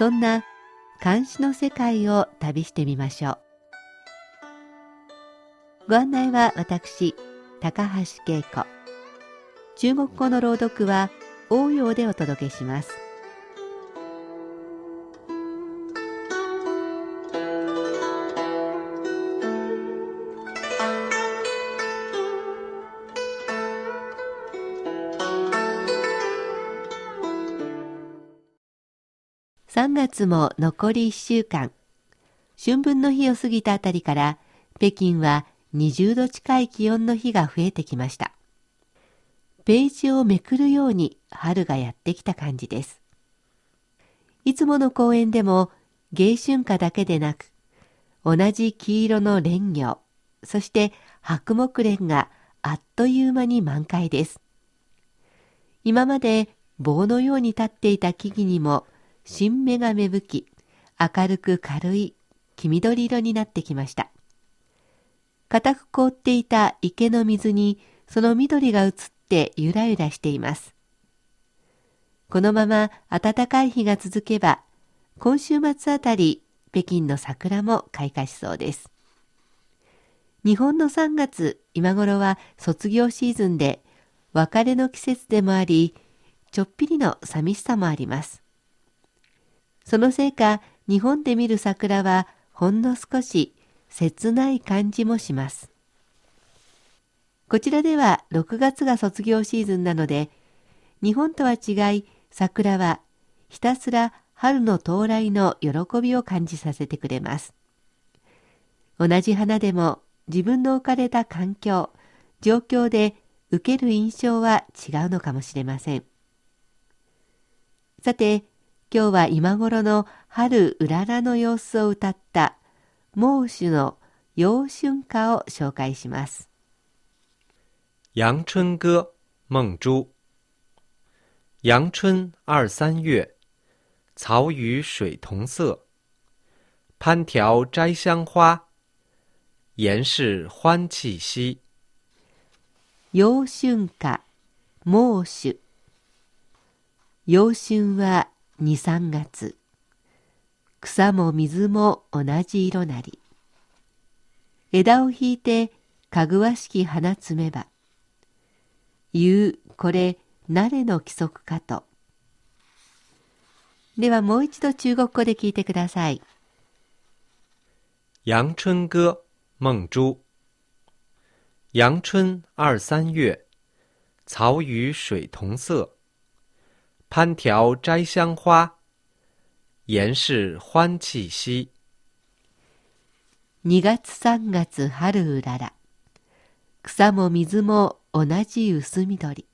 そんな監視の世界を旅してみましょう。ご案内は私高橋恵子。中国語の朗読は応用でお届けします。3月も残り1週間。春分の日を過ぎたあたりから北京は20度近い気温の日が増えてきました。ページをめくるように春がやってきた感じです。いつもの公園でも迎春花だけでなく、同じ黄色の蓮魚、そして白木蓮があっという間に満開です。今まで棒のように立っていた木々にも新芽が芽吹き、明るく軽い黄緑色になってきました。固く凍っていた池の水にその緑が映ってゆらゆらしています。このまま暖かい日が続けば、今週末あたり北京の桜も開花しそうです。日本の3月、今頃は卒業シーズンで、別れの季節でもあり、ちょっぴりの寂しさもあります。そのせいか日本で見る桜はほんの少し切ない感じもします。こちらでは6月が卒業シーズンなので日本とは違い桜はひたすら春の到来の喜びを感じさせてくれます。同じ花でも自分の置かれた環境、状況で受ける印象は違うのかもしれません。さて、今日は今頃の春うららの様子を歌った孟子の陽春歌を紹介します。阳春歌，孟朱。阳春二三月，草与水同色。攀条摘香花，言是欢气息。陽春歌、孟子。陽春は二三月。草も水も同じ色なり。枝を引いてかぐわしき花摘めば。言うこれ慣れの規則かと。ではもう一度中国語で聞いてください陽春歌孟朱陽春二三月。草与水同色。攀条摘香花，言是欢气息。二月三月春うらら。草も水も同じ薄緑。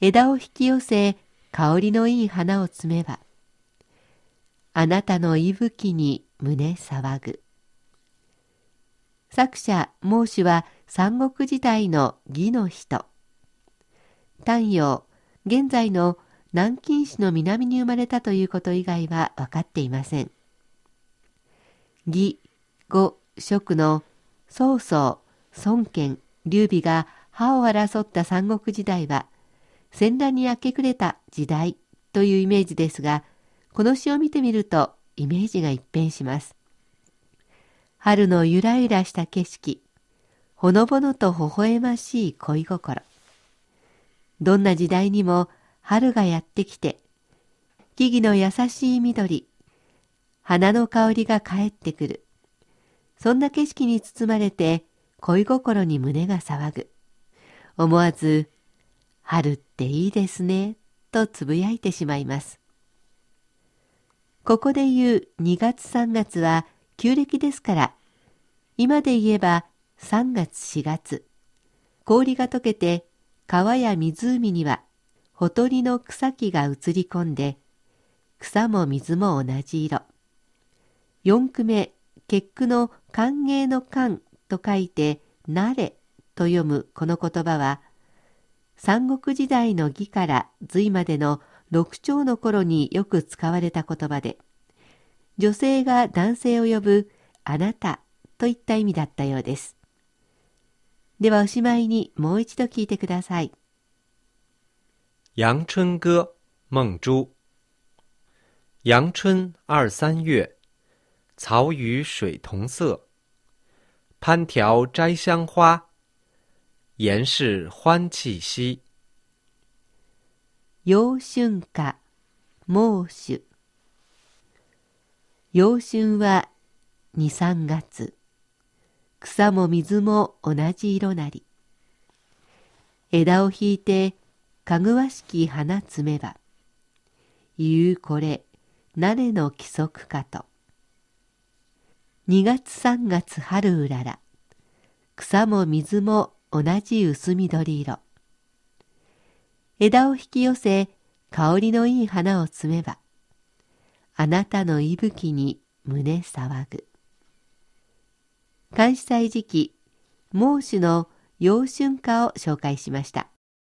枝を引き寄せ、香りのいい花を摘めば、あなたの息吹に胸騒ぐ。作者、孟子は三国時代の義の人。太陽、現在の南京市の南に生まれたということ以外は分かっていません。義、語、職の曹操、孫権、劉備が歯を争った三国時代は戦乱に明け暮れた時代というイメージですが、この詩を見てみるとイメージが一変します。春のゆらゆらした景色、ほのぼのと微笑ましい恋心。どんな時代にも春がやってきて、木々の優しい緑、花の香りが帰ってくる。そんな景色に包まれて恋心に胸が騒ぐ。思わず、春っていいですね、とつぶやいてしまいます。ここで言う2月3月は旧暦ですから、今で言えば3月4月、氷が溶けて川や湖にはほとりの草木が映り込んで、草も水も同じ色。四句目、結句の歓迎の歓と書いて、なれと読むこの言葉は、三国時代の義から隋までの六朝の頃によく使われた言葉で、女性が男性を呼ぶあなたといった意味だったようです。ではおしまいにもう一度聞いてください。阳春歌梦珠。阳春二三月，草与水同色。攀条摘香花，欢气息。陽春夏、猛暑。陽春は二三月。草も水も同じ色なり。枝を引いてかぐわしき花摘めば。言うこれ、なれの規則かと。二月三月春うらら。草も水も同じ薄緑色。枝を引き寄せ、香りのいい花を摘めば。あなたの息吹に胸騒ぐ。監視祭時期、猛暑の陽春化を紹介しました。